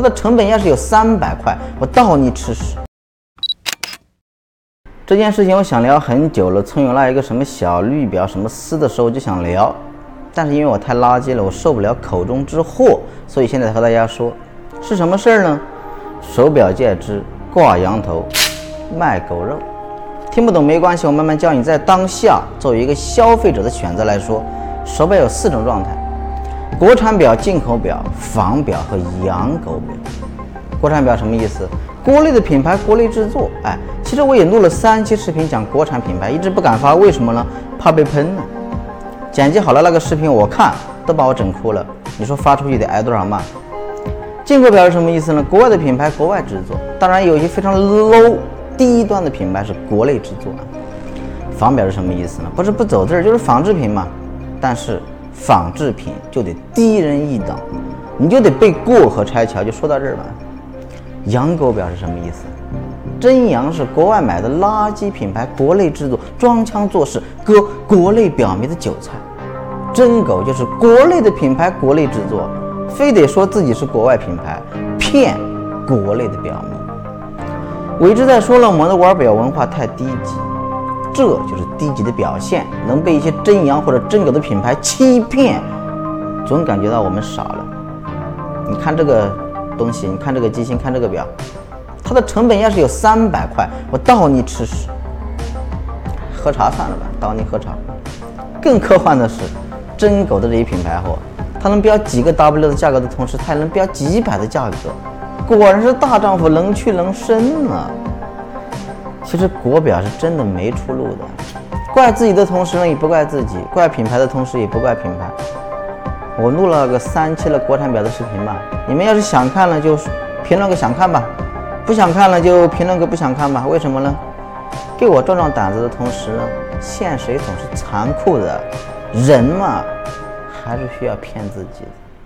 它的成本要是有三百块，我倒你吃屎！这件事情我想聊很久了，从有那一个什么小绿表什么丝的时候就想聊，但是因为我太垃圾了，我受不了口中之祸，所以现在和大家说，是什么事儿呢？手表戒指挂羊头，卖狗肉。听不懂没关系，我慢慢教你。在当下，作为一个消费者的选择来说，手表有四种状态：国产表、进口表、仿表和养狗表。国产表什么意思？国内的品牌，国内制作。哎，其实我也录了三期视频讲国产品牌，一直不敢发，为什么呢？怕被喷呢。剪辑好了那个视频，我看都把我整哭了。你说发出去得挨多少骂？进口表是什么意思呢？国外的品牌，国外制作。当然有一些非常 low。低端的品牌是国内制作，仿表是什么意思呢？不是不走字儿，就是仿制品嘛。但是仿制品就得低人一等，你就得被过河拆桥。就说到这儿吧。养狗表是什么意思？真羊是国外买的垃圾品牌，国内制作，装腔作势，割国内表迷的韭菜。真狗就是国内的品牌，国内制作，非得说自己是国外品牌，骗国内的表迷。我一直在说了，我们的玩表文化太低级，这就是低级的表现。能被一些真羊或者真狗的品牌欺骗，总感觉到我们傻了。你看这个东西，你看这个机芯，看这个表，它的成本要是有三百块，我倒你吃屎。喝茶算了吧，倒你喝茶。更科幻的是，真狗的这些品牌货，它能标几个 W 的价格的同时，它还能标几百的价格。果然是大丈夫能屈能伸啊！其实国表是真的没出路的，怪自己的同时呢也不怪自己，怪品牌的同时也不怪品牌。我录了个三期的国产表的视频吧，你们要是想看了就评论个想看吧，不想看了就评论个不想看吧。为什么呢？给我壮壮胆子的同时呢，现实也总是残酷的，人嘛还是需要骗自己的。